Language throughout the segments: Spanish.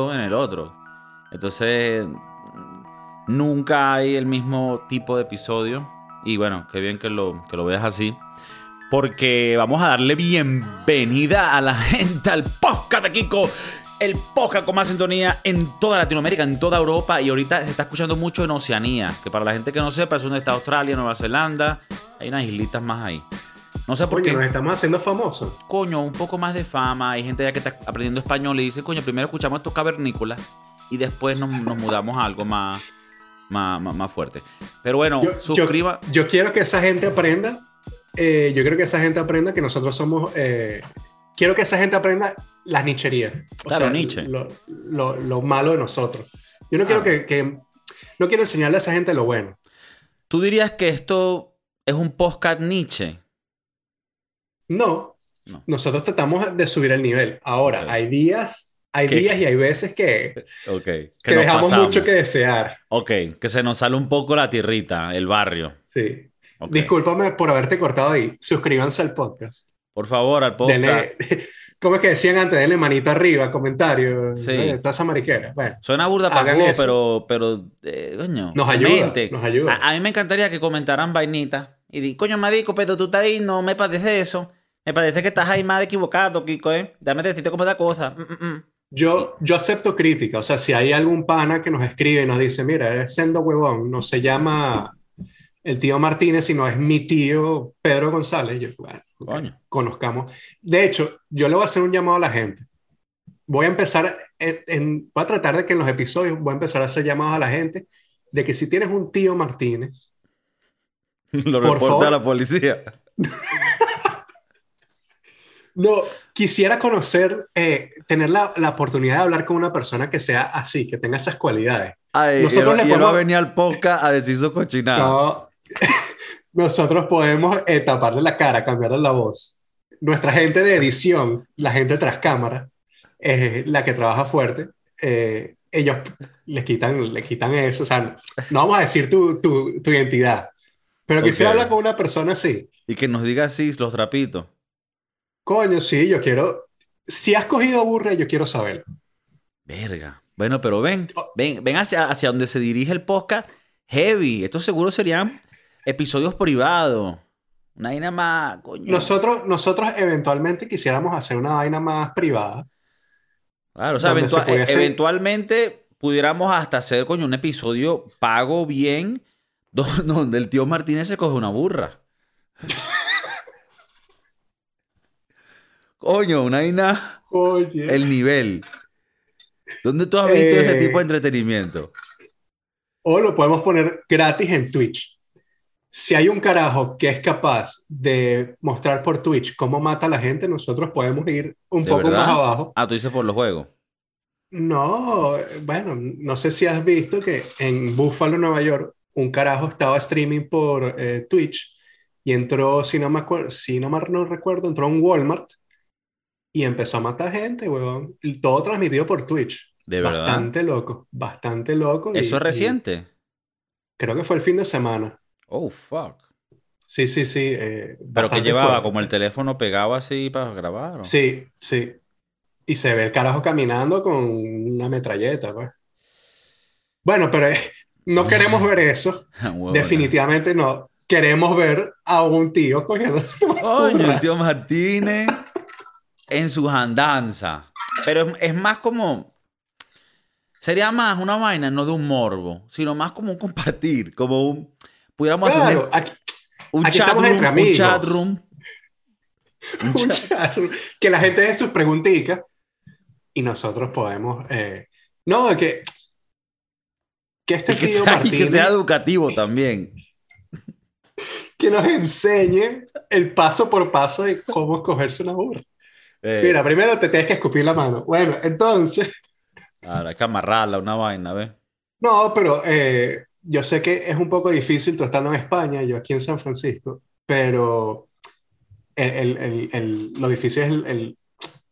en el otro. Entonces, nunca hay el mismo tipo de episodio. Y bueno, qué bien que lo, que lo veas así. Porque vamos a darle bienvenida a la gente al podcast de Kiko. El podcast con más sintonía en toda Latinoamérica, en toda Europa. Y ahorita se está escuchando mucho en Oceanía. Que para la gente que no sepa, es donde está Australia, Nueva Zelanda. Hay unas islitas más ahí. No sé por Coño, qué. nos estamos haciendo famosos. Coño, un poco más de fama. Hay gente ya que está aprendiendo español y dice, coño, primero escuchamos estos cavernícolas y después nos, nos mudamos a algo más, más, más, más fuerte. Pero bueno, Yo, suscriba. yo quiero que esa gente aprenda. eh, yo quiero que esa gente aprenda que nosotros somos. eh, quiero que esa gente aprenda las nicherías. O Claro, Nietzsche. Lo, lo- lo malo de nosotros. Yo no quiero Ah. que, que- No quiero enseñarle a esa gente lo bueno. ¿Tú dirías que esto es un podcast Nietzsche? No. No. Nosotros tratamos de subir el nivel. Ahora, hay días. Hay ¿Qué? días y hay veces que, dejamos pasamos. mucho que desear. Ok, que se nos sale un poco la tierrita, el barrio. Sí. Ok. Discúlpame por haberte cortado ahí. Suscríbanse al podcast. Por favor, al podcast. Denle, ¿cómo es que decían antes? Denle manito arriba, comentario, Sí. eh, toda esa mariquera. Bueno, Suena burda para eso. pero, pero, eh, coño, Nos ayuda, nos ayuda. A, a mí me encantaría que comentaran vainitas y di, coño, marico, pero tú estás ahí, no me parece eso. Me parece que estás ahí más equivocado, Kiko, ¿eh? Dame decirte cómo es la cosa. Mm, mm, mm. yo, yo acepto crítica. O sea, si hay algún pana que nos escribe y nos dice, mira, eres sendo huevón, no se llama el tío Martínez, sino es mi tío Pedro González. Yo, bueno, ok, Coño. conozcamos. De hecho, yo le voy a hacer un llamado a la gente. Voy a empezar, en, en- voy a tratar de que en los episodios voy a empezar a hacer llamados a la gente de que si tienes un tío Martínez, Lo Por reporta favor. a la policía. No, quisiera conocer, eh, tener la, la oportunidad de hablar con una persona que sea así, que tenga esas cualidades. Ay, Nosotros y le él, y él va a podemos- venir al podcast a decir su cochinada. No, nosotros podemos eh, taparle la cara, cambiarle la voz. Nuestra gente de edición, la gente tras cámara, eh, la que trabaja fuerte, eh, ellos les quitan, le quitan eso. O sea, no vamos a decir tu, tu, tu identidad, pero quisiera Ok. hablar con una persona así. Y que nos diga así los trapitos. Coño, sí, yo quiero. Si has cogido burra, yo quiero saberlo. Verga. Bueno, pero ven, Oh. ven, ven hacia, hacia donde se dirige el podcast. Heavy. Estos seguro serían episodios privados. Una vaina más, coño. Nosotros, nosotros eventualmente quisiéramos hacer una vaina más privada. Claro, o sea, se pudiese- eventualmente pudiéramos hasta hacer, coño, un episodio pago bien do- donde el tío Martínez se coge una burra. Coño, una vaina, Oye. el nivel. ¿Dónde tú has visto ese Eh, tipo de entretenimiento? O lo podemos poner gratis en Twitch. Si hay un carajo que es capaz de mostrar por Twitch cómo mata a la gente, nosotros podemos ir un ¿De poco verdad? más abajo. Ah, tú dices por los juegos. No, bueno, no sé si has visto que en Buffalo, Nueva York, un carajo estaba streaming por eh, Twitch y entró, si no me acuerdo, si no, no recuerdo, entró a un Walmart y empezó a matar gente, huevón. Todo transmitido por Twitch. De verdad. Bastante loco, bastante loco. y- ¿Eso es y reciente? creo que fue el fin de semana. Oh, fuck. Sí, sí, sí. eh, Pero que llevaba fuerte. como el teléfono pegado así para grabar. ¿o? Sí, sí. Y se ve el carajo caminando con una metralleta, pues. Bueno, pero eh, no queremos ver eso. Huevona. Definitivamente no. Queremos ver a un tío cogiendo Coño, el tío Martínez en sus andanzas. Pero es, es más como. Sería más una vaina, no de un morbo, sino más como un compartir, como un. Pudiéramos hacer Claro, un, aquí- un aquí chat room, un chat room. Un un chat- chat, que la gente deje sus preguntitas y nosotros podemos. eh, no, que, que este y, que tío sea, y que sea educativo también. que nos enseñe el paso por paso de cómo escogerse una burra. Eh, Mira, primero te tienes que escupir la mano. Bueno, entonces, Ahora hay que amarrarla, una vaina, ¿ves? no, pero eh, yo sé que es un poco difícil tú estando en España, yo aquí en San Francisco, pero el, el- el- lo difícil es el, el-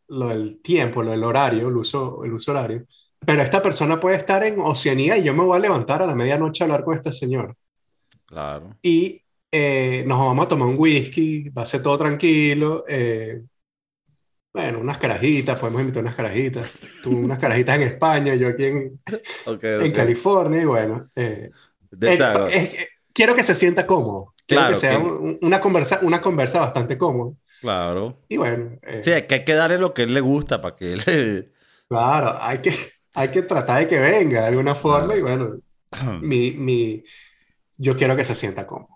lo del tiempo, lo del horario, el uso, el uso horario. Pero esta persona puede estar en Oceanía y yo me voy a levantar a la medianoche a hablar con este señor. Claro. Y eh, nos vamos a tomar un whisky, va a ser todo tranquilo. eh, Bueno, unas carajitas, podemos invitar unas carajitas. Tú unas carajitas en España, yo aquí en. California, y bueno. eh, De- eh, claro, eh, quiero que se sienta cómodo. Quiero Claro, que sea que- un- una conversa, una conversa bastante cómoda. claro. Y bueno, eh, Sí, que hay que darle lo que él le gusta para que él... claro, hay que, hay que tratar de que venga de alguna forma. Claro. Y bueno, mi, mi, yo quiero que se sienta cómodo.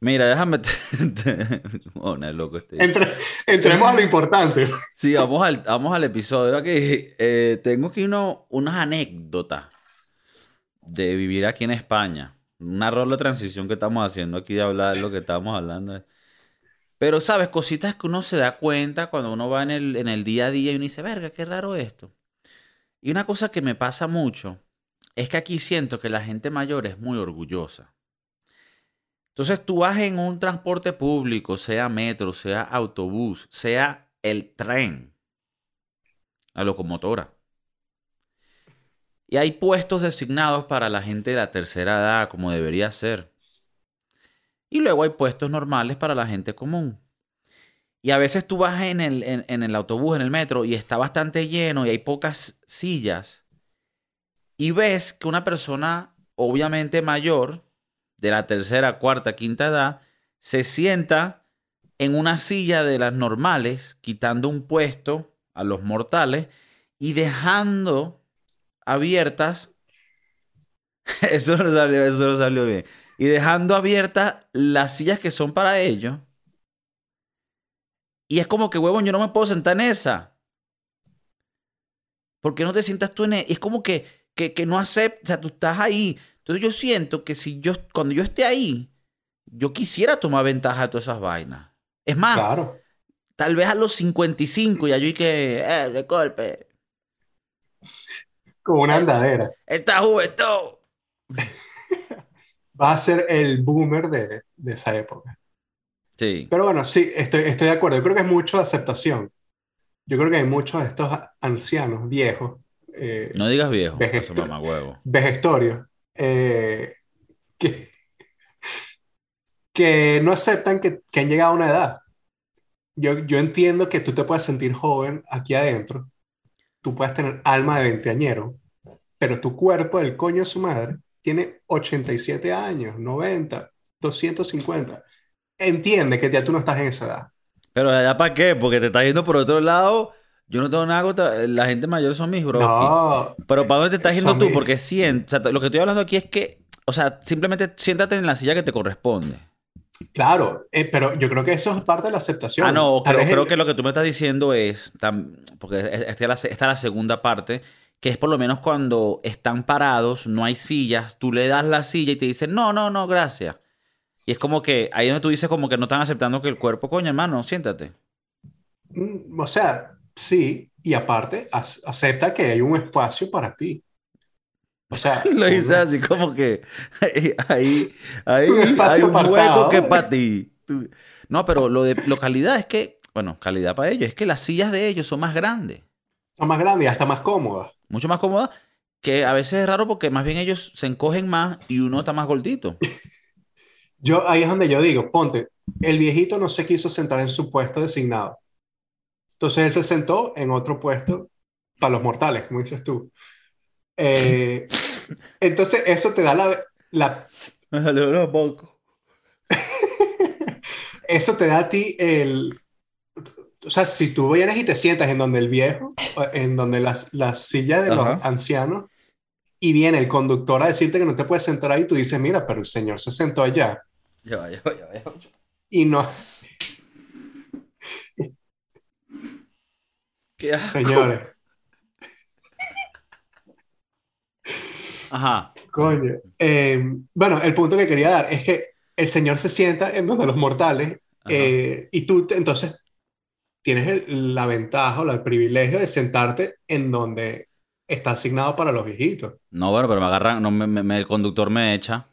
Mira, déjame... Oh, no, loco este. Entre, entremos a lo importante. Sí, vamos al, vamos al episodio. Aquí, eh, tengo aquí uno, unas anécdotas de vivir aquí en España. Una rol de transición que estamos haciendo aquí de hablar lo que estamos hablando. Pero, ¿sabes? Cositas que uno se da cuenta cuando uno va en el, en el día a día y uno dice, verga, qué raro esto. Y una cosa que me pasa mucho es que aquí siento que la gente mayor es muy orgullosa. Entonces tú vas en un transporte público, sea metro, sea autobús, sea el tren, la locomotora. Y hay puestos designados para la gente de la tercera edad, como debería ser. Y luego hay puestos normales para la gente común. Y a veces tú vas en el, en, en el autobús, en el metro, y está bastante lleno y hay pocas sillas. Y ves que una persona, obviamente mayor, de la tercera, cuarta, quinta edad, se sienta en una silla de las normales, quitando un puesto a los mortales y dejando abiertas. Eso no salió, eso no salió bien. Y dejando abiertas las sillas que son para ellos. Y es como que, huevón, yo no me puedo sentar en esa. ¿Por qué no te sientas tú en esa? Es como que, que, que no aceptas, o sea, tú estás ahí. Entonces yo siento que si yo, cuando yo esté ahí, yo quisiera tomar ventaja de todas esas vainas. Es más, Claro. tal vez a los 55 ya yo y que, eh, de golpe, Como una andadera. esta juventud. Va a ser el boomer de, de esa época. Sí, Pero bueno, sí, estoy, estoy de acuerdo. Yo creo que es mucho aceptación. Yo creo que hay muchos de estos ancianos, viejos, eh, no digas viejo, Vegeto- eso mamá huevo. Eh, que, que no aceptan que, que han llegado a una edad. Yo, yo entiendo que tú te puedes sentir joven aquí adentro, tú puedes tener alma de veinteañero, pero tu cuerpo, el coño de su madre, tiene 87 años, 90, 250. Entiende que ya tú no estás en esa edad. Pero ¿ya para qué? Porque te estás yendo por otro lado. Yo no tengo nada contra... La gente mayor son mis bros. No, Pero ¿para dónde te estás yendo tú? mis- Porque sien- o sea, lo que estoy hablando aquí es que, o sea, simplemente siéntate en la silla que te corresponde. claro, eh, pero yo creo que eso es parte de la aceptación. Ah, no, creo, creo el- que lo que tú me estás diciendo es, tam- porque es- esta es, la, esta es la segunda parte, que es por lo menos cuando están parados, no hay sillas, tú le das la silla y te dicen, no, no, no, gracias. Y es como que ahí donde tú dices como que no están aceptando que el cuerpo, coño, hermano, siéntate. Mm, O sea, sí, y aparte, ac- acepta que hay un espacio para ti. O sea, Lo una- así como que ahí, ahí Un espacio hay un hueco apartado. que para ti. No, pero lo de lo calidad es que, bueno, calidad para ellos, es que las sillas de ellos son más grandes. son más grandes y hasta más cómodas. mucho más cómoda, que a veces es raro porque más bien ellos se encogen más y uno está más gordito. Yo, ahí es donde yo digo, ponte, el viejito no se quiso sentar en su puesto designado. Entonces él se sentó en otro puesto para los mortales, como dices tú. Eh, entonces eso te da la, la- Me salió poco. eso te da a ti el, o sea, si tú vienes y te sientas en donde el viejo, en donde las, la silla de los Ajá. ancianos, y viene el conductor a decirte que no te puedes sentar ahí, tú dices, mira, pero el señor se sentó allá Ya ya ya ya y no, Qué asco. señores, Ajá. coño. Eh, bueno, el punto que quería dar es que el señor se sienta en donde los mortales eh, y tú entonces tienes el- la ventaja o el privilegio de sentarte en donde está asignado para los viejitos. No, bueno, pero me agarran, no, me- el conductor me echa.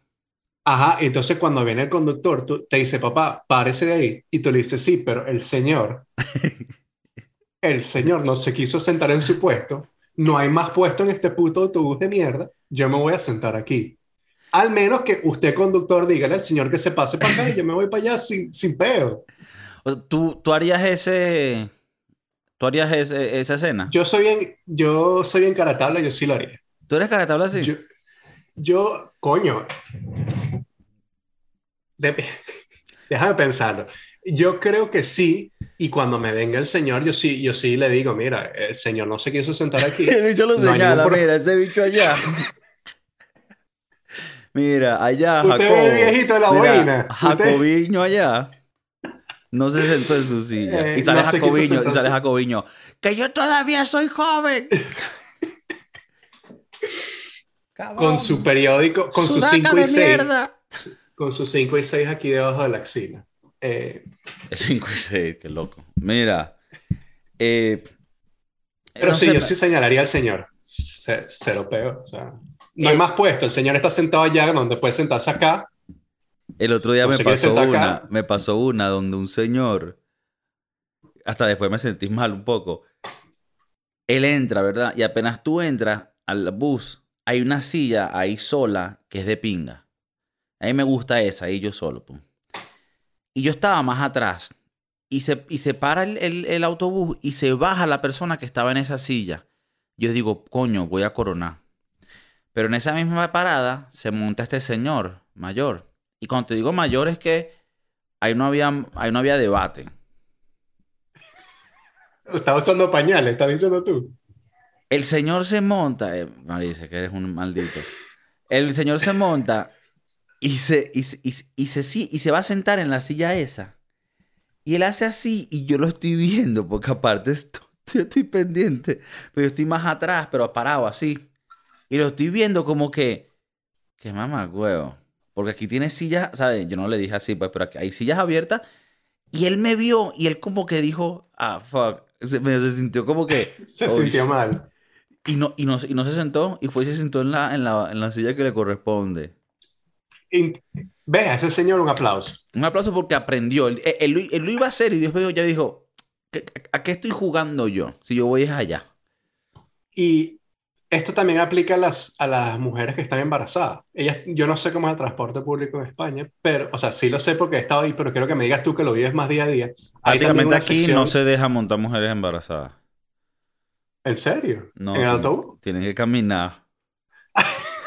Ajá, y entonces cuando viene el conductor, tú, te dice, papá, párese de ahí. Y tú le dices, sí, pero el señor, el señor no se quiso sentar en su puesto. No hay más puesto en este puto autobús de mierda. Yo me voy a sentar aquí. Al menos que usted, conductor, dígale al señor que se pase para acá y yo me voy para allá sin, sin peo. O sea, ¿Tú, tú harías ese, ¿Tú harías ese- esa escena? Yo soy bien, yo soy bien caratabla, yo sí lo haría. ¿Tú eres caratabla así? Yo, yo, coño, de- déjame pensarlo. Yo creo que sí, y cuando me venga el señor, yo sí, yo sí le digo, mira, el señor no se quiso sentar aquí. El bicho lo No señala, mira, ese bicho allá. mira, allá, Usted Jacobo. ve el viejito de la Mira, boina. Usted- Jacobiño allá. No se sentó en su silla. Eh, y sale no Jacobiño, y sale Jacobiño. Que yo todavía soy joven. Con su periódico, con sus Sudaca 5 y de 6, mierda. con sus 5 y 6 aquí debajo de la axila. Eh, Es 5 y 6, qué loco. Mira. eh, pero no sí, sé, yo sí señalaría al señor. Ce- Cero peo. O sea, no hay más puesto. El señor está sentado allá donde puede sentarse acá. El otro día ¿No me se pasó una, acá? me pasó una donde un señor, hasta después me sentí mal un poco. Él entra, ¿verdad? Y apenas tú entras al bus, hay una silla ahí sola que es de pinga. A mí me gusta esa, ahí yo solo. pum. Y yo estaba más atrás. Y se, y se para el, el- el autobús y se baja la persona que estaba en esa silla. Yo digo, coño, voy a coronar. Pero en esa misma parada se monta este señor mayor. Y cuando te digo mayor es que ahí no había, ahí no había debate. Está usando pañales, estás diciendo tú. El señor se monta, eh, Marisa, que eres un maldito. El señor se monta y se, y, se- y se- y se, si- y se va a sentar en la silla esa. Y él hace así y yo lo estoy viendo, porque aparte estoy, estoy pendiente, pero yo estoy más atrás, pero parado así. Y lo estoy viendo como que, que mamá, huevo. Porque aquí tiene sillas, ¿sabes? Yo no le dije así, pues, pero aquí hay sillas abiertas. Y él me vio y él como que dijo, ah, fuck. Se, medio se sintió como que... Se "Oh, sintió mal. y no, y, no, y no se sentó, y fue y se sentó en la, en la, en la silla que le corresponde. Y, ve a ese señor un aplauso. Un aplauso porque aprendió. Él, él lo- él lo iba a hacer y después ya dijo, ¿qué- ¿a qué estoy jugando yo? Si yo voy es allá. Y esto también aplica a las, a las mujeres que están embarazadas. Ellas, yo no sé cómo es el transporte público en España, pero, o sea, sí lo sé porque he estado ahí, pero quiero que me digas tú que lo vives más día a día. Hay Prácticamente aquí sección- no se deja montar mujeres embarazadas. ¿En serio? No, ¿En el autobús? Tienen que caminar.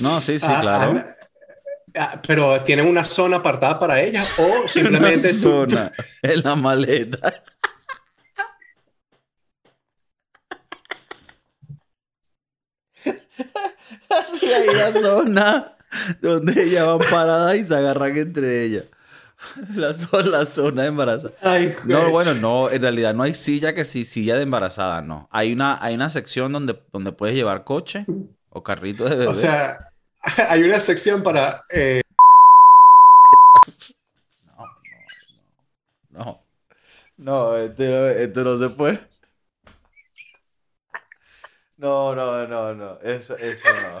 No, sí, sí, Ah, claro. ah, ah, pero tienen una zona apartada para ellas o Una simplemente tú- zona en la maleta. Así hay una zona donde ellas van paradas y se agarran entre ellas. La, la zona de embarazada. Ay, No, bueno, no, en realidad no hay silla que sí, silla de embarazada, no. Hay una, hay una sección donde, donde puedes llevar coche o carrito de bebé. O sea, hay una sección para... eh, No. No, este no, este no se puede. No, no, no, no. Eso, eso no.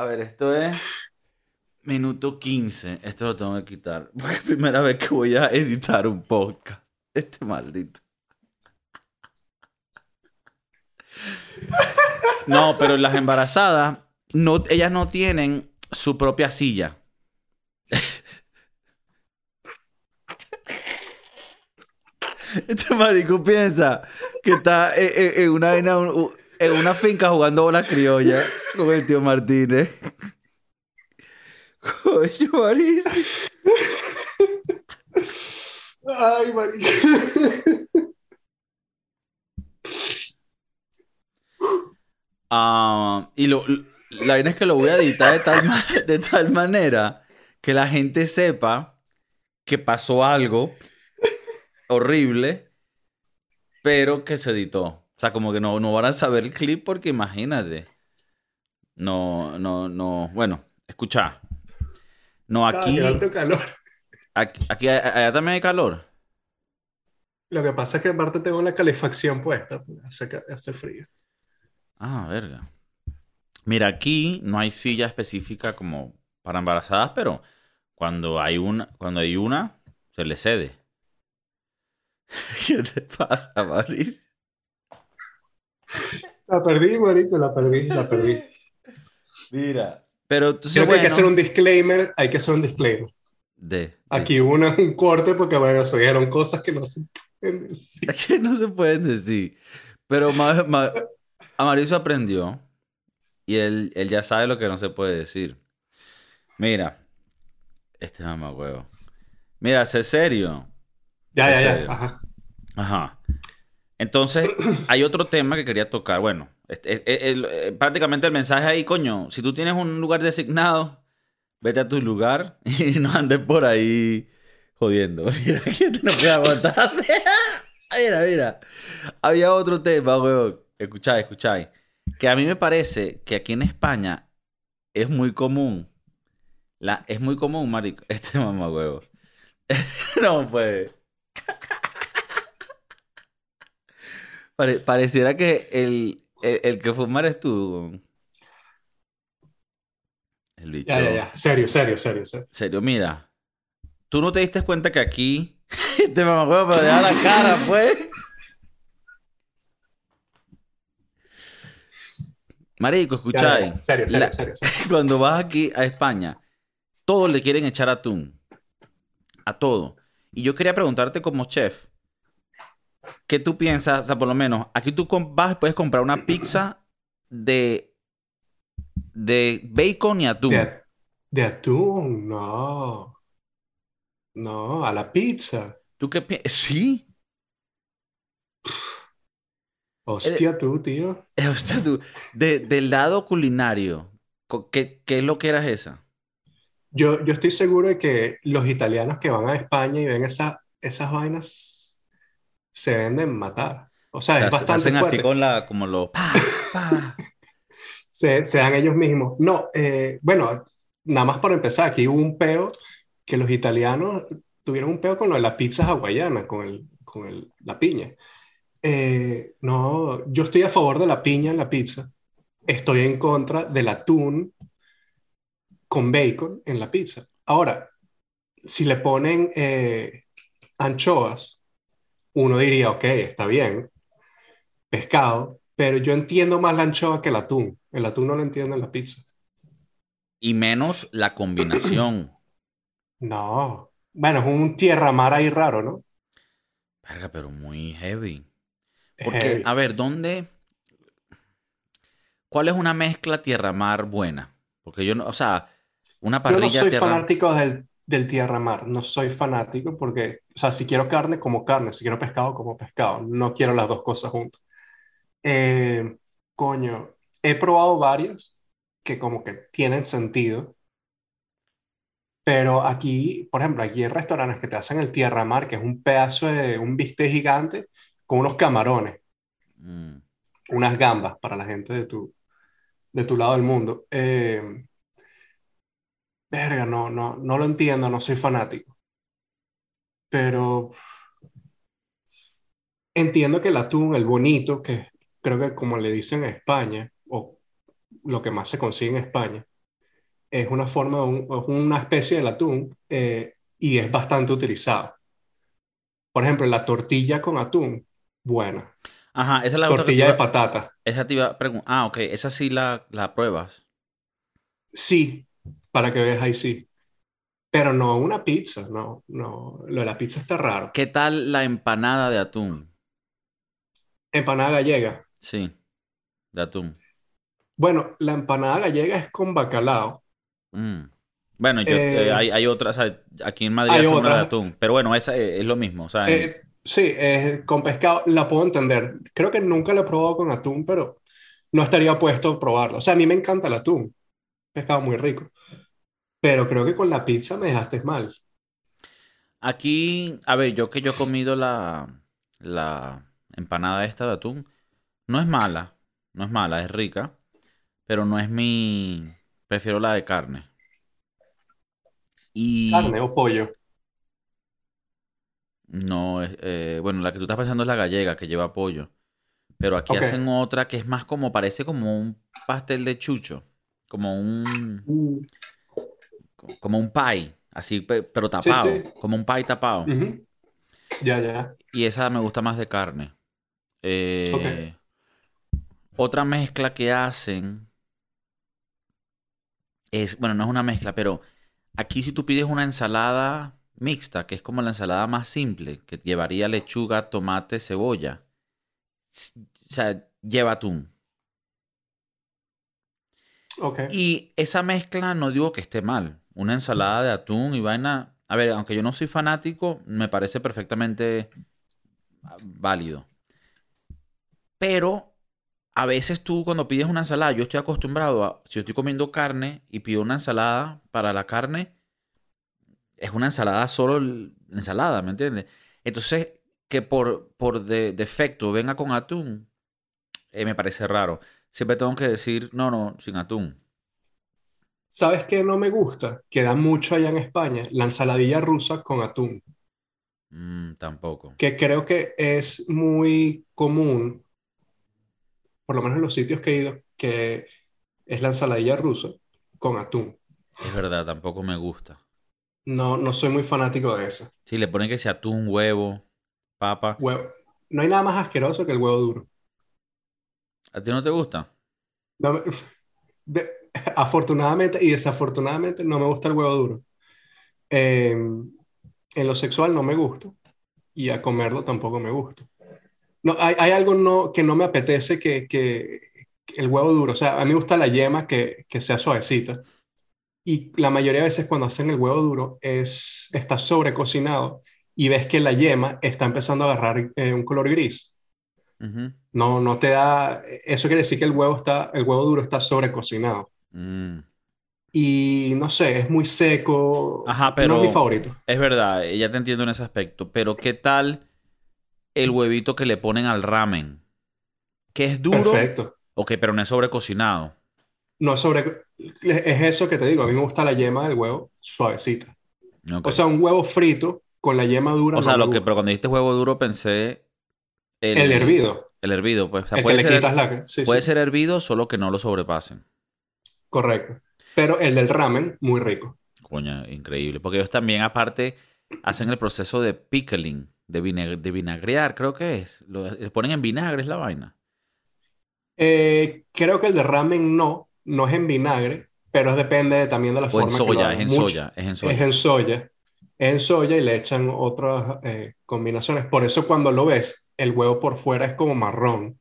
A ver, esto es minuto 15. Esto lo tengo que quitar. Porque es primera vez que voy a editar un podcast. Este maldito. No, pero las embarazadas, no, ellas no tienen su propia silla. Este marico piensa que está en, en- en una, en una finca jugando bola criolla con el tío Martínez. Coño, Mauricio. Ay, marica. Ah, y lo, la vaina es que lo voy a editar de tal, de tal manera que la gente sepa que pasó algo horrible, pero que se editó. O sea, como que no, no van a saber el clip porque imagínate. No, no, no. Bueno, escucha. No, aquí, calor. aquí, aquí- allá también hay calor. Lo que pasa es que aparte tengo la calefacción puesta. pues, Hace, hace frío. Ah, verga. Mira, aquí no hay silla específica como para embarazadas, pero cuando hay una, cuando hay una, se le cede. ¿Qué te pasa, Mauricio? La perdí, marico, la perdí, la perdí. Mira. Pero entonces, Creo que hay que bueno, hacer un disclaimer, hay que hacer un disclaimer. De, de- Aquí hubo una- un corte porque, bueno, se dijeron cosas que no se pueden decir. que no se pueden decir. Pero Ma- Ma- a Mauricio aprendió y él, él ya sabe lo que no se puede decir. Mira, este mamá huevo. Mira, sé serio. Ya, ya, serio. ya. Ajá. Ajá. Entonces, hay otro tema que quería tocar. Bueno, este- eh, prácticamente el mensaje ahí, coño, si tú tienes un lugar designado, vete a tu lugar y no andes por ahí jodiendo. Mira, que te no puede aguantar. mira, mira. Había otro tema, huevón. Escucháis, escucháis. Que a mí me parece que aquí en España es muy común. La, es muy común, marico. Este mamá huevo. no puede. Pare- pareciera que el, el, el que fuma eres tú. El bicho. Ya, ya, ya. Serio, serio, serio, serio. Serio, mira. ¿Tú no te diste cuenta que aquí este mamacuevo me deja la cara, pues? Marico, escucháis. Serio, serio, La- serio. Cuando vas aquí a España, todos le quieren echar atún. A todo. Y yo quería preguntarte como chef, ¿qué tú piensas? O sea, por lo menos, aquí tú vas y puedes comprar una pizza de, de bacon y atún. De, de atún, no. No, a la pizza. ¿Tú qué piensas? Sí. Hostia, tú, tío. Eh, Hostia, tú, de- del lado culinario, ¿qué, qué es lo que eras esa? Yo, yo estoy seguro de que los italianos que van a España y ven esa, esas vainas se venden matar. O sea, es bastante hacen así fuerte. con la, como los... pa, pa. Se, se dan ellos mismos. No, eh, bueno, nada más por empezar, aquí hubo un peo que los italianos tuvieron un peo con lo de la pizza hawaiana, con el, con el- la piña. Eh, no, yo estoy a favor de la piña en la pizza. Estoy en contra del atún con bacon en la pizza. Ahora, si le ponen eh, anchoas, uno diría, ok, está bien, pescado, pero yo entiendo más la anchoa que el atún. El atún no lo entiendo en la pizza. Y menos la combinación. No. Bueno, es un tierra-mar ahí raro, ¿no? Verga, pero muy heavy. Porque, heavy. a ver, ¿dónde? ¿Cuál es una mezcla tierra-mar buena? Porque yo no, o sea, una Yo no parrilla soy tierra... fanático del, del tierra-mar, no soy fanático porque, o sea, si quiero carne, como carne, si quiero pescado, como pescado, no quiero las dos cosas juntas. Eh, coño, he probado varias que como que tienen sentido, pero aquí, por ejemplo, aquí hay restaurantes que te hacen el tierra-mar, que es un pedazo de un bistec gigante con unos camarones, Mm. unas gambas para la gente de tu, de tu lado del mundo. Eh, verga, no, no, no lo entiendo, no soy fanático. Pero entiendo que el atún, el bonito, que creo que como le dicen en España, o lo que más se consigue en España, es una forma, un- es una especie del atún eh, y es bastante utilizado. Por ejemplo, la tortilla con atún, buena. Ajá, esa es la otra que Tortilla de iba- patata. Esa te iba a preguntar. Ah, ok, esa sí la, la pruebas. Sí, para que veas ahí sí. Pero no una pizza, no, no. Lo de la pizza está raro. ¿Qué tal la empanada de atún? Empanada gallega. Sí, de atún. Bueno, la empanada gallega es con bacalao. Mm. Bueno, yo, Eh, eh, hay, hay otras, aquí en Madrid hay hacen una de atún, pero bueno, esa es, es lo mismo, o sea, en- Eh, sí, es con pescado, la puedo entender. Creo que nunca la he probado con atún, pero no estaría opuesto a probarlo. O sea, a mí me encanta el atún. Pescado muy rico. Pero creo que con la pizza me dejaste mal. aquí, a ver, yo que yo he comido la, la empanada esta de atún, no es mala, no es mala, es rica, pero no es mi, prefiero la de carne. Y Carne o pollo. No, eh, bueno, la que tú estás pensando es la gallega, que lleva pollo, pero aquí hacen otra que es más como, parece como un pastel de chucho, como un... Mm, como un pie, así, pe- pero tapado, sí. como un pie tapado. Ya, ya. Y esa me gusta más de carne. Eh, Otra mezcla que hacen es, bueno, no es una mezcla, pero aquí si tú pides una ensalada mixta, que es como la ensalada más simple, que llevaría lechuga, tomate, cebolla, o sea, lleva atún. Y esa mezcla no digo que esté mal. Una ensalada de atún y vaina. A ver, aunque yo no soy fanático, me parece perfectamente ah, válido. Pero a veces tú cuando pides una ensalada, yo estoy acostumbrado a, si yo estoy comiendo carne y pido una ensalada para la carne, es una ensalada solo ensalada, ¿me entiendes? Entonces, que por, por de- defecto venga con atún, eh, me parece raro. Siempre tengo que decir, no, no, sin atún. ¿Sabes qué no me gusta? Que da mucho allá en España, la ensaladilla rusa con atún, Mm, tampoco. que creo que es muy común, por lo menos en los sitios que he ido, que es la ensaladilla rusa con atún. Es verdad, tampoco me gusta. No, no soy muy fanático de eso. Si le ponen que sea atún, huevo, papa. Huevo. No hay nada más asqueroso que el huevo duro. ¿A ti no te gusta? No me- de- afortunadamente y desafortunadamente no me gusta el huevo duro. Eh, en lo sexual no me gusta y a comerlo tampoco me gusta. No, hay, hay algo no, que no me apetece que, que- que el huevo duro. O sea, a mí me gusta la yema que, que sea suavecita. Y la mayoría de veces cuando hacen el huevo duro es, está sobrecocinado y ves que la yema está empezando a agarrar eh, un color gris. No, no te da. Eso quiere decir que el huevo está, el huevo duro está sobrecocinado. Mm. Y no sé, es muy seco. Ajá, No pero- es mi favorito. Es verdad, eh, ya te entiendo en ese aspecto. Pero ¿qué tal el huevito que le ponen al ramen? Que es duro. Perfecto. Ok, pero no es sobrecocinado. No es sobre. Es eso que te digo. A mí me gusta la yema del huevo suavecita. O sea, un huevo frito con la yema dura. O sea, no lo que, pero cuando dijiste huevo duro pensé El hervido. El hervido, pues. O sea, El que puede le ser, quitas la. Sí, puede sí, ser hervido, solo que no lo sobrepasen. correcto. Pero el del ramen, muy rico. Coño, increíble. Porque ellos también, aparte, hacen el proceso de pickling, de, vinag- de vinagrear, creo que es. Lo ponen en vinagre, es la vaina. Eh, creo que el de ramen no, no es en vinagre, pero depende también de la O en forma que lo soya, hagan. es en Mucho- soya, es en Es soya. en soya. Es en soya y le echan otras eh, combinaciones. Por eso cuando lo ves, el huevo por fuera es como marrón.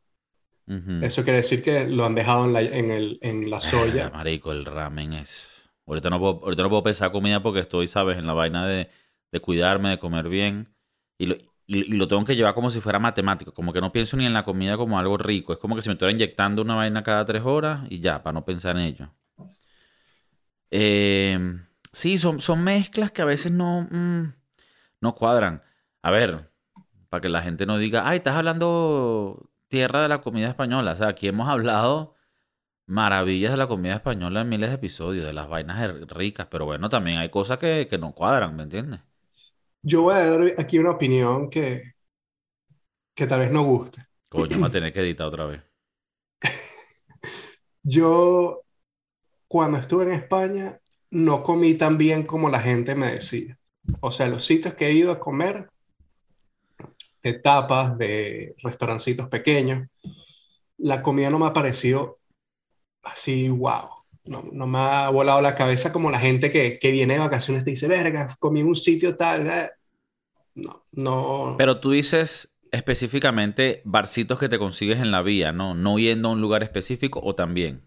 Eso quiere decir que lo han dejado en la, en el, en la soya. marico, el ramen es... Ahorita no puedo, ahorita no puedo pensar comida porque estoy, ¿sabes? En la vaina de, de cuidarme, de comer bien. Y lo, y, lo tengo que llevar como si fuera matemático. Como que no pienso ni en la comida como algo rico. Es como que si me estuviera inyectando una vaina cada tres horas y ya, para no pensar en ello. Eh, sí, son, son mezclas que a veces no, mm, no cuadran. A ver, para que la gente no diga, ay, estás hablando tierra de la comida española. O sea, aquí hemos hablado maravillas de la comida española en miles de episodios, de las vainas er- ricas, pero bueno, también hay cosas que, que no cuadran, ¿me entiendes? Yo voy a dar aquí una opinión que, que tal vez no guste. Coño, va a tener que editar otra vez. Yo, cuando estuve en España, no comí tan bien como la gente me decía. O sea, los sitios que he ido a comer, de tapas, de restaurancitos pequeños, la comida no me ha parecido así, wow. No, no me ha volado la cabeza como la gente que, que viene de vacaciones te dice, verga, comí en un sitio tal. eh". No, no. Pero tú dices específicamente barcitos que te consigues en la vía, ¿no? No yendo a un lugar específico o también.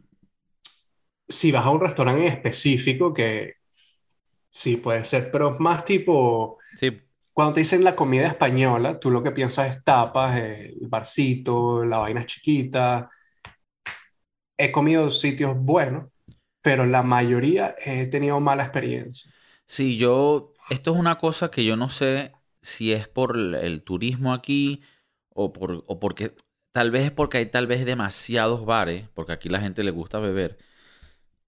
si vas a un restaurante en específico, que sí puede ser, pero más tipo, Sí, cuando te dicen la comida española, tú lo que piensas es tapas, eh, el barcito, la vaina chiquita. He comido sitios buenos, pero la mayoría he tenido mala experiencia. sí, yo, esto es una cosa que yo no sé si es por el, turismo aquí o, por, o porque, tal vez es porque hay tal vez demasiados bares, porque aquí la gente le gusta beber.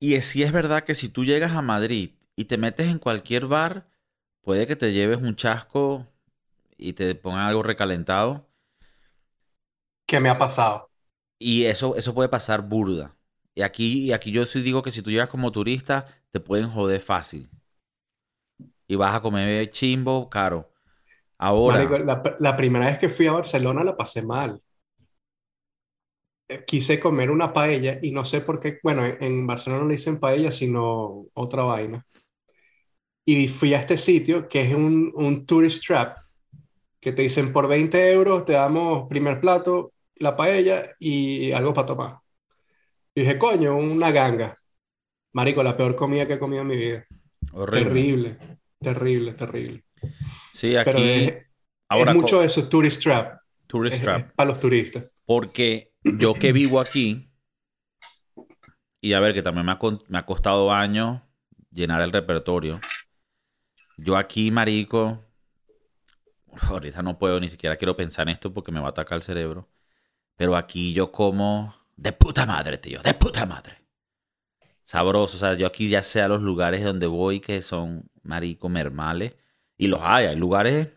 Y es, sí es verdad que si tú llegas a Madrid y te metes en cualquier bar, puede que te lleves un chasco y te pongan algo recalentado. ¿Qué me ha pasado? Y eso, eso puede pasar burda. Y aquí, y aquí yo sí digo que si tú llegas como turista, te pueden joder fácil. Y vas a comer chimbo caro. Ahora, la, la primera vez que fui a Barcelona la pasé mal. Eh, Quise comer una paella y no sé por qué, bueno, en en Barcelona no le dicen paella, sino otra vaina. y fui a este sitio que es un, un tourist trap, que te dicen por 20 euros te damos primer plato, la paella y algo para tomar. Y dije, coño, una ganga. Marico, la peor comida que he comido en mi vida. Horrible. Terrible, terrible, terrible. Sí, Pero aquí. es, ahora es mucho co- de eso, tourist trap. Tourist Es- trap. es para los turistas. Porque yo que vivo aquí, y a ver, que también me ha, me ha costado años llenar el repertorio. Yo aquí, marico, ahorita no puedo, ni siquiera quiero pensar en esto porque me va a atacar el cerebro. Pero aquí yo como de puta madre, tío, de puta madre. Sabroso, o sea, yo aquí ya sé a los lugares donde voy que son, marico, mermales. Y los hay, hay lugares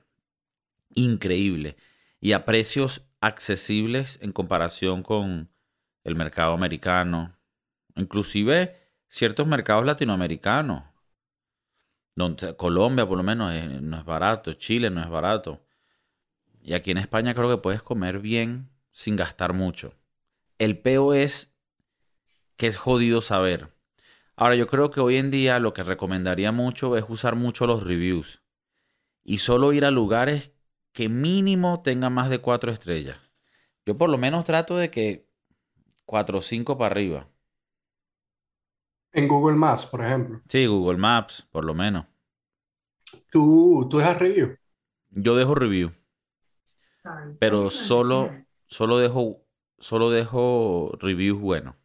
increíbles. Y a precios accesibles en comparación con el mercado americano. Inclusive ciertos mercados latinoamericanos. Donde, Colombia por lo menos eh, no es barato, Chile no es barato. Y aquí en España creo que puedes comer bien sin gastar mucho. El peo es que es jodido saber. Ahora yo creo que hoy en día lo que recomendaría mucho es usar mucho los reviews. Y solo ir a lugares que mínimo tengan más de cuatro estrellas. Yo por lo menos trato de que cuatro o cinco para arriba. En Google Maps, por ejemplo. Sí, Google Maps, por lo menos. Tú, tú dejas review. Yo dejo review, pero solo, solo dejo, solo dejo reviews buenos.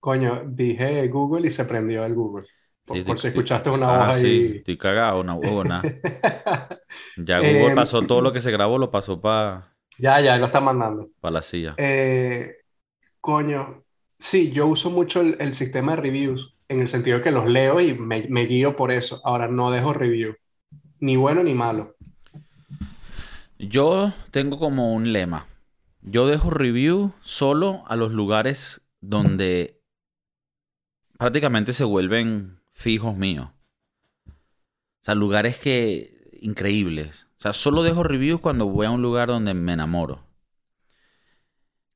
Coño, dije Google y se prendió el Google. Por, Sí, por estoy- si escuchaste Ah, una voz sí, ahí. estoy cagado, una huevona. Ya Google Em, pasó todo lo que se grabó, lo pasó para Ya, ya, lo está mandando. la silla. Eh, coño, sí, yo uso mucho el, el sistema de reviews, en el sentido de que los leo y me, me guío por eso. Ahora no dejo review, ni bueno ni malo. Yo tengo como un lema. Yo dejo review solo a los lugares donde prácticamente se vuelven fijos míos. O sea, lugares que increíbles. O sea, solo dejo reviews cuando voy a un lugar donde me enamoro.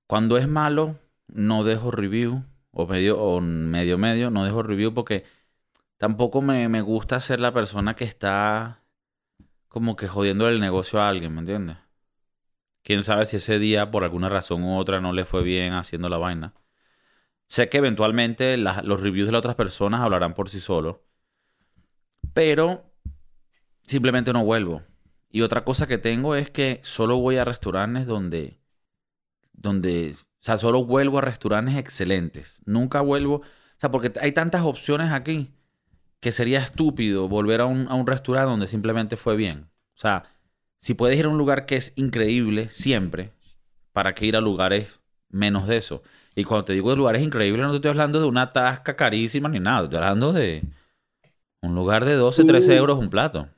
Cuando es malo, no dejo review. O medio, o medio medio, no dejo review porque tampoco me, me gusta ser la persona que está como que jodiendo el negocio a alguien, ¿me entiendes? Quién sabe si ese día, por alguna razón u otra, no le fue bien haciendo la vaina. Sé que eventualmente los reviews de las otras personas hablarán por sí solos. Pero simplemente no vuelvo. Y otra cosa que tengo es que solo voy a restaurantes donde. donde. O sea, solo vuelvo a restaurantes excelentes. Nunca vuelvo. O sea, porque hay tantas opciones aquí que sería estúpido volver a un, a un restaurante donde simplemente fue bien. O sea, si puedes ir a un lugar que es increíble siempre, ¿para qué ir a lugares menos de eso? Y cuando te digo de lugares increíbles, no te estoy hablando de una tasca carísima ni nada. Estoy hablando de un lugar de 12, 13 Uh. euros un plato.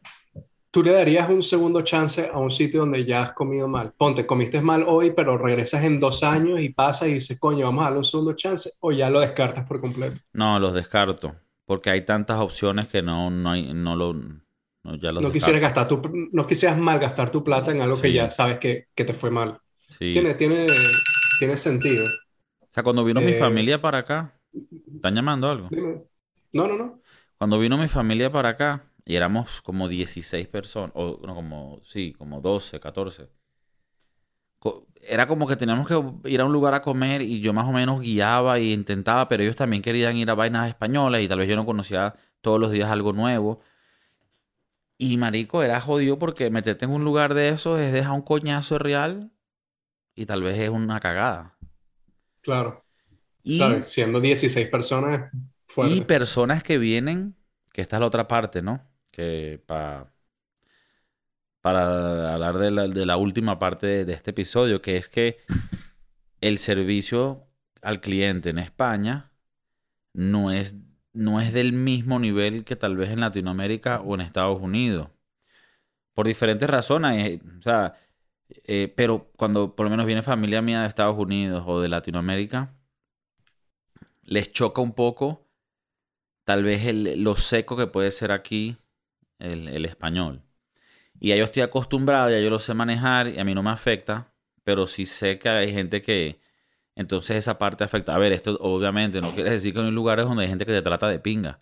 ¿Tú le darías un segundo chance a un sitio donde ya has comido mal? Ponte, comiste mal hoy, pero regresas en dos años y pasas y dices, coño, vamos a darle un segundo chance, o ya lo descartas por completo. No, los descarto. Porque hay tantas opciones que no, no, hay, no lo. No, ya No quisieras gastar tu, no quisieras malgastar tu plata en algo que ya sabes que, que te fue mal. Sí. Tiene, tiene, tiene sentido. O sea, cuando vino mi Eh, familia para acá, ¿están llamando algo? Dime. No, no, no. Cuando vino mi familia para acá, y éramos como 16 personas, o no, como, sí, como 12, 14. Co- Era como que teníamos que ir a un lugar a comer y yo más o menos guiaba y intentaba, pero ellos también querían ir a vainas españolas y tal vez yo no conocía todos los días algo nuevo. Y marico, era jodido porque meterte en un lugar de eso es dejar un coñazo real y tal vez es una cagada. Claro. Y, Claro, siendo 16 personas, y personas que vienen, que esta es la otra parte, ¿no? Que pa- para hablar de la, de la última parte de, de este episodio, que es que el servicio al cliente en España no es, no es del mismo nivel que tal vez en Latinoamérica o en Estados Unidos. Por diferentes razones. eh, O sea, eh, pero cuando por lo menos viene familia mía de Estados Unidos o de Latinoamérica, les choca un poco tal vez el- lo seco que puede ser aquí el, el español. Y ya yo estoy acostumbrado, ya yo lo sé manejar y a mí no me afecta, pero sí sé que hay gente que entonces esa parte afecta. A ver, esto obviamente no quiere decir que no hay lugares donde hay gente que te trata de pinga,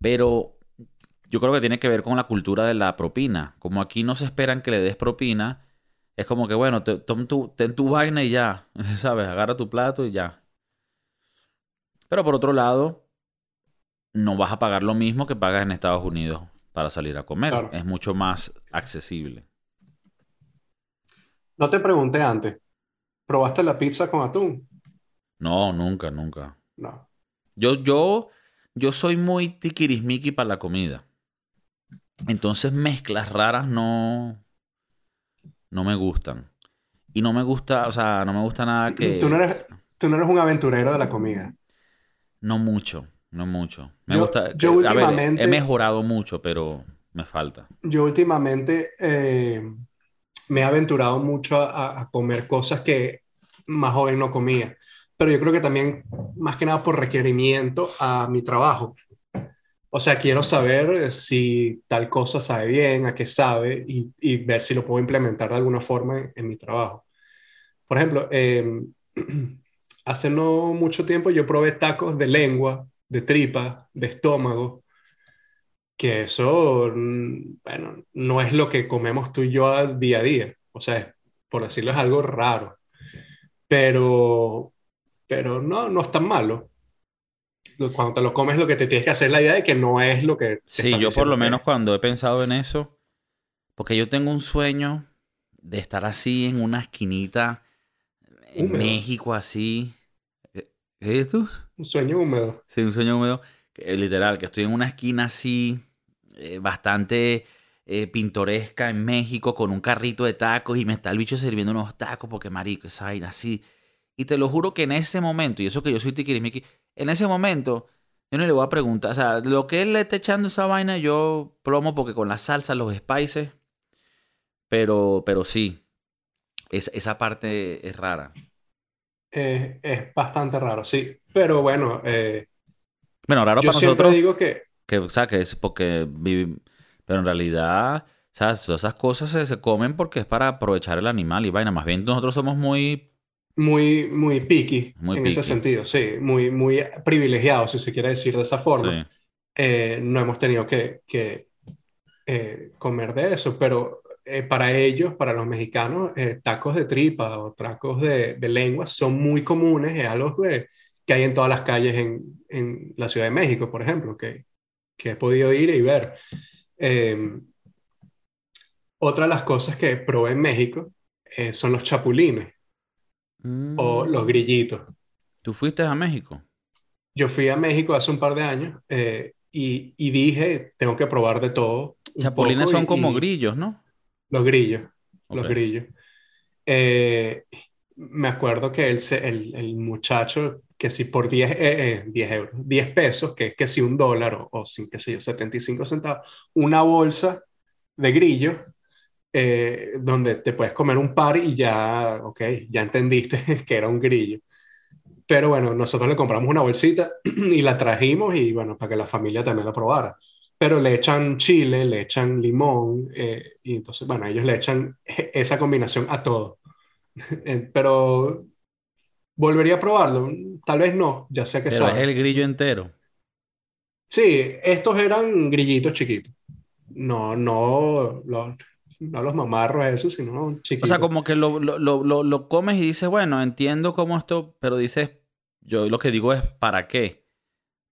pero yo creo que tiene que ver con la cultura de la propina. Como aquí no se esperan que le des propina, es como que, bueno, te, tu, ten tu vaina y ya, ¿sabes? Agarra tu plato y ya. Pero por otro lado, no vas a pagar lo mismo que pagas en Estados Unidos para salir a comer. Es mucho más accesible. No te pregunté antes, ¿probaste la pizza con atún? No, nunca, nunca. No. Yo, yo, yo soy muy tiquirismiqui para la comida. Entonces mezclas raras no, no me gustan. Y no me gusta, o sea, no me gusta nada que... Tú no eres, tú no eres un aventurero de la comida. No mucho, no mucho. Me gusta... Yo últimamente, he mejorado mucho, pero me falta. Yo últimamente eh, me he aventurado mucho a, comer cosas que más joven no comía. Pero yo creo que también, más que nada por requerimiento a mi trabajo. O sea, quiero saber si tal cosa sabe bien, a qué sabe y, y ver si lo puedo implementar de alguna forma en, mi trabajo. Por ejemplo, em, hace no mucho tiempo yo probé tacos de lengua, de tripa, de estómago, que eso, mm, bueno, no es lo que comemos tú y yo al día a día. O sea, por decirlo, es algo raro. Pero, pero no, no es tan malo. Cuando te lo comes, lo que te tienes que hacer la idea de que no es lo que... sí, yo por lo menos cuando he pensado en eso, porque yo tengo un sueño de estar así en una esquinita en México, así. ¿Qué es tú? Un sueño húmedo. Sí, un sueño húmedo. Literal, que estoy en una esquina así, eh, bastante eh, pintoresca en México, con un carrito de tacos y me está el bicho sirviendo unos tacos, porque marico, esa vaina así. Y te lo juro que en ese momento, y eso que yo soy tiquirimiki, en ese momento yo no le voy a preguntar, o sea, lo que él le está echando esa vaina, yo plomo porque con la salsa, los spices, pero, pero sí, esa parte es rara. Eh, es bastante raro, sí. Pero bueno. Eh, bueno, raro para nosotros. digo que. que o sea, que es porque. Pero en realidad, ¿sabes? esas cosas se, se, comen porque es para aprovechar el animal y vaina. Más bien nosotros somos muy. Muy, muy picky en ese sentido, sí. Muy, muy privilegiados, si se quiere decir de esa forma. Eh, no hemos tenido que, que comer de eso, pero eh, para ellos, para los mexicanos, eh, tacos de tripa o tacos de, de, lengua son muy comunes, es algo que, que hay en todas las calles en, en, la Ciudad de México, por ejemplo, que, que he podido ir y ver. Em, otra de las cosas que probé en México eh, son los chapulines o los mm. grillitos. ¿Tú fuiste a México? Yo fui a México hace un par de años y, y, dije, tengo que probar de todo. Chapulines son como grillos, ¿no? Los grillos, los grillos. Eh, me acuerdo que el, el, el, muchacho, que si por 10, eh, 10 eh, euros, 10 pesos, que es que si un dólar o, o sin, qué sé yo, 75 centavos, una bolsa de grillos eh, donde te puedes comer un par y ya, ok, ya entendiste que era un grillo. Pero bueno, nosotros le compramos una bolsita y la trajimos y bueno, para que la familia también la probara pero le echan chile, le echan limón, eh, y entonces, bueno, ellos le echan esa combinación a todo. Eh, pero volvería a probarlo, tal vez no, ya sé que Pero es el grillo entero. Sí, estos eran grillitos chiquitos. No, no, los, no los mamarros eso, sino chiquitos. O sea, como que lo, lo, lo, lo comes y dices, bueno, entiendo cómo esto, pero dices, yo lo que digo es, ¿para qué?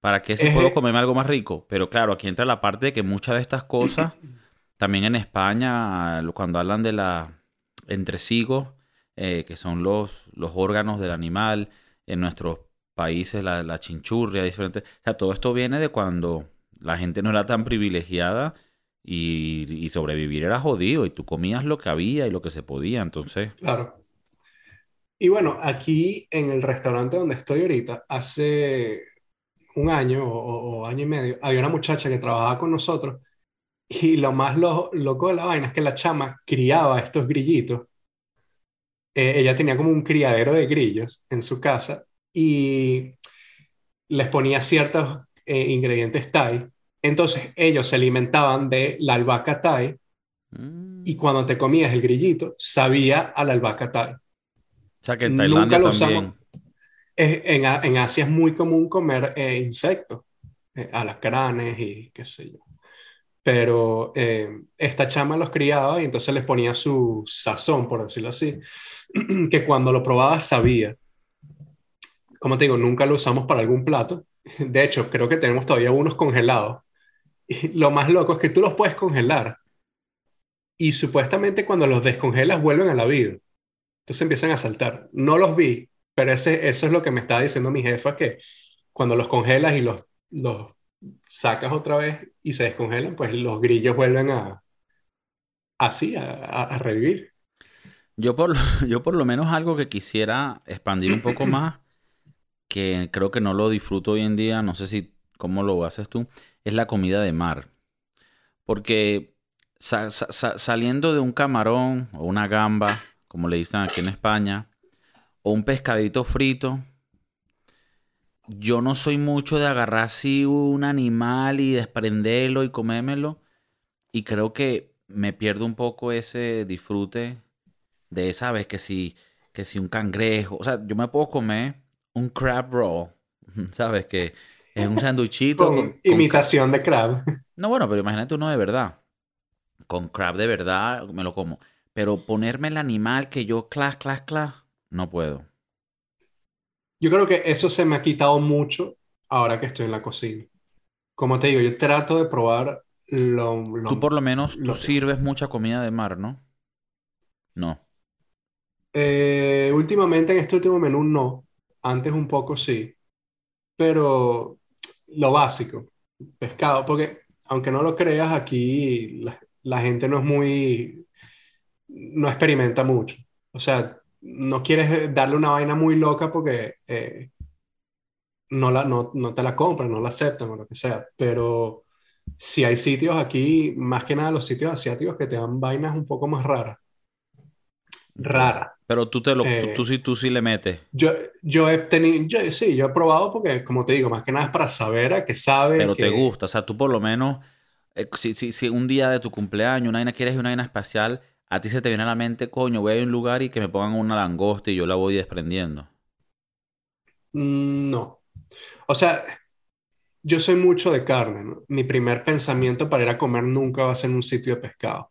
¿Para qué si puedo comerme algo más rico? Pero claro, aquí entra la parte de que muchas de estas cosas, también en España, cuando hablan de la entresigos, eh, que son los, los órganos del animal, en nuestros países la, la chinchurria, diferente. O sea, todo esto viene de cuando la gente no era tan privilegiada y, y, sobrevivir era jodido y tú comías lo que había y lo que se podía, entonces... Claro. Y bueno, aquí en el restaurante donde estoy ahorita, hace un año o, año y medio, había una muchacha que trabajaba con nosotros y lo más loco de la vaina es que la chama criaba estos grillitos. Eh, ella tenía como un criadero de grillos en su casa y les ponía ciertos eh, ingredientes Thai. Entonces ellos se alimentaban de la albahaca Thai mm. y cuando te comías el grillito sabía a la albahaca Thai. O sea que en Tailandia también en, en, Asia es muy común comer eh, insectos, eh, alacranes y qué sé yo. Pero eh, esta chama los criaba y entonces les ponía su sazón, por decirlo así, que cuando lo probaba sabía. Como te digo, nunca lo usamos para algún plato. De hecho, creo que tenemos todavía unos congelados. Y lo más loco es que tú los puedes congelar y supuestamente cuando los descongelas vuelven a la vida. Entonces empiezan a saltar. No los vi, pero ese, eso es lo que me estaba diciendo mi jefa, que cuando los congelas y los, los sacas otra vez y se descongelan, pues los grillos vuelven a así, a, revivir. Yo por, yo por lo menos algo que quisiera expandir un poco más, que creo que no lo disfruto hoy en día, no sé si cómo lo haces tú, es la comida de mar. Porque saliendo de un camarón o una gamba, como le dicen aquí en España, o un pescadito frito, yo no soy mucho de agarrar así un animal y desprenderlo y comérmelo. Y creo que me pierdo un poco ese disfrute de, ¿sabes? Que si, que si un cangrejo. O sea, yo me puedo comer un crab roll, ¿sabes? Que es un sanduchito. con, imitación de crab. No, bueno, pero imagínate uno de verdad. Con crab de verdad me lo como. Pero ponerme el animal que yo clas, clas, clas, no puedo. Yo creo que eso se me ha quitado mucho ahora que estoy en la cocina. Como te digo, yo trato de probar lo... tú por lo menos tú sirves mucha comida de mar, ¿no? No. Eh, últimamente en este último menú no. Antes un poco sí. Pero lo básico, pescado, porque aunque no lo creas, aquí la, la gente no es muy... no experimenta mucho. O sea, no quieres darle una vaina muy loca porque eh, no, la, no, no, te la compran, no la aceptan o lo que sea. Pero si hay sitios aquí, más que nada los sitios asiáticos, que te dan vainas un poco más raras. Rara. Pero tú, te lo, tú, sí, tú sí le metes. Yo, yo he tenido, sí, yo he probado porque, como te digo, más que nada es para saber a qué sabe. Pero te gusta, o sea, tú por lo menos, eh, si, si, si, un día de tu cumpleaños, una vaina quieres una vaina espacial, a ti se te viene a la mente, coño, voy a un lugar y que me pongan una langosta y yo la voy desprendiendo. Mm, no. O sea, yo soy mucho de carne, Mi primer pensamiento para ir a comer nunca va a ser en un sitio de pescado.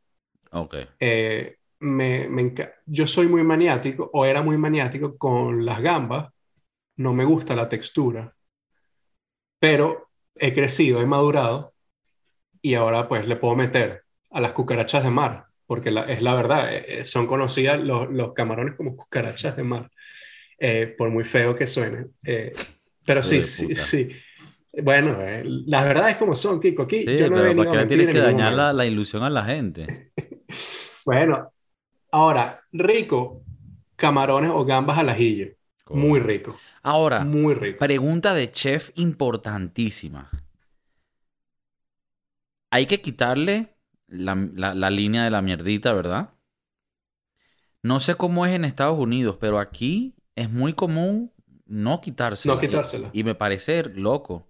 Ok. Eh, me, yo soy muy maniático, o era muy maniático con las gambas. No me gusta la textura. Pero he crecido, he madurado, y ahora pues le puedo meter a las cucarachas de mar porque es la verdad, eh, eh, son conocidas los, camarones como cucarachas de mar, eh, por muy feo que suenen. pero sí, sí, sí. Bueno, las verdades como son, Kiko. Aquí yo no pero ¿para qué tienes que dañar la, ilusión a la gente? bueno, ahora, rico, camarones o gambas al ajillo. Muy rico. Ahora, muy rico. pregunta de chef importantísima. Hay que quitarle la, línea de la mierdita, ¿verdad? No sé cómo es en Estados Unidos, pero aquí es muy común no quitársela. No quitársela. Y, me parece loco.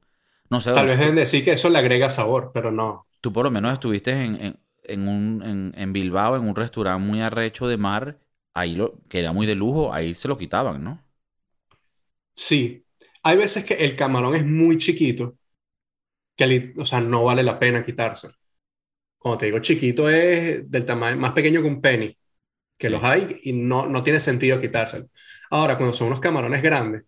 No sé. Tal vez deben decir que eso le agrega sabor, pero no. Tú por lo menos estuviste en, en, un, en, Bilbao, en un restaurante muy arrecho de mar, ahí lo, que era muy de lujo, ahí se lo quitaban, ¿no? Sí. Hay veces que el camarón es muy chiquito, que o sea, no vale la pena quitárselo. Cuando te digo chiquito es del tamaño más pequeño que un penny, que los hay y no, no tiene sentido quitárselo. Ahora, cuando son unos camarones grandes,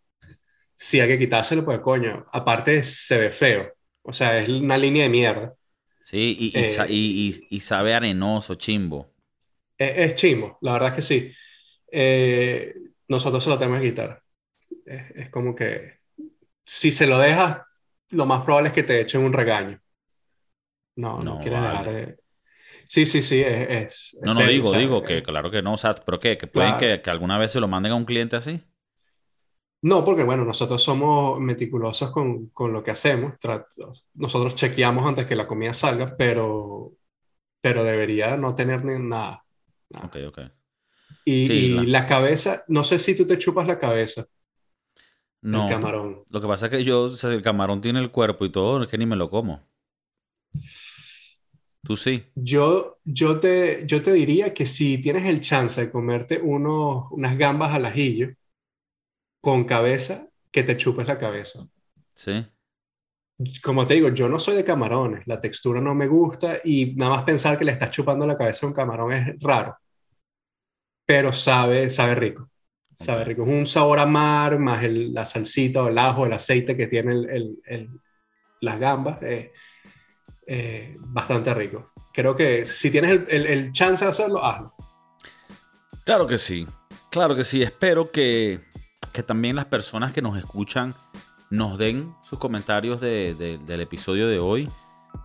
sí hay que quitárselo porque, coño, aparte se ve feo. O sea, es una línea de mierda. Sí, y, y, eh, sabe arenoso, chimbo. Es, chimbo, la verdad es que sí. Eh, nosotros se lo tenemos que quitar. Es, es, como que si se lo dejas, lo más probable es que te echen un regaño. No, no, quiere dejar de... Sí, sí, sí, es... no, no, digo, digo que eh, claro que no, o sea, pero ¿qué? ¿Que pueden que, que, alguna vez se lo manden a un cliente así? No, porque bueno, nosotros somos meticulosos con, con lo que hacemos, nosotros chequeamos antes que la comida salga, pero, pero debería no tener nada. nada. Ok, ok. Y, la... cabeza, no sé si tú te chupas la cabeza. No. El camarón. Lo que pasa es que yo, o sea, el camarón tiene el cuerpo y todo, es que ni me lo como. Tú sí. Yo, yo, te, yo te diría que si tienes el chance de comerte unos, unas gambas al ajillo con cabeza, que te chupes la cabeza. Sí. como te digo, yo no soy de camarones, la textura no me gusta y nada más pensar que le estás chupando la cabeza a un camarón es raro, pero sabe, sabe rico. Sabe rico. Es un sabor a mar, más el, la salsita o el ajo, el aceite que tiene el, el, las gambas. Eh, eh, bastante rico. Creo que si tienes el, chance de hacerlo, hazlo. Claro que sí. Claro que sí. Espero que, que también las personas que nos escuchan nos den sus comentarios del episodio de hoy.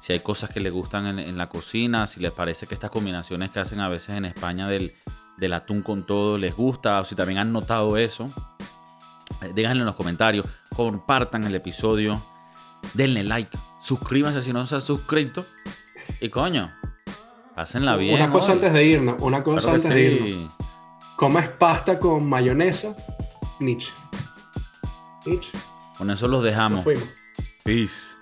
Si hay cosas que les gustan en, en, la cocina, si les parece que estas combinaciones que hacen a veces en España del, del atún con todo les gusta o si también han notado eso, eh, díganlo en los comentarios, compartan el episodio, denle like, suscríbanse si no se han suscrito y coño, pásenla bien. Una cosa antes de irnos, una cosa antes de irnos. ¿Comes pasta con mayonesa? Nietzsche. Con eso los dejamos. Peace.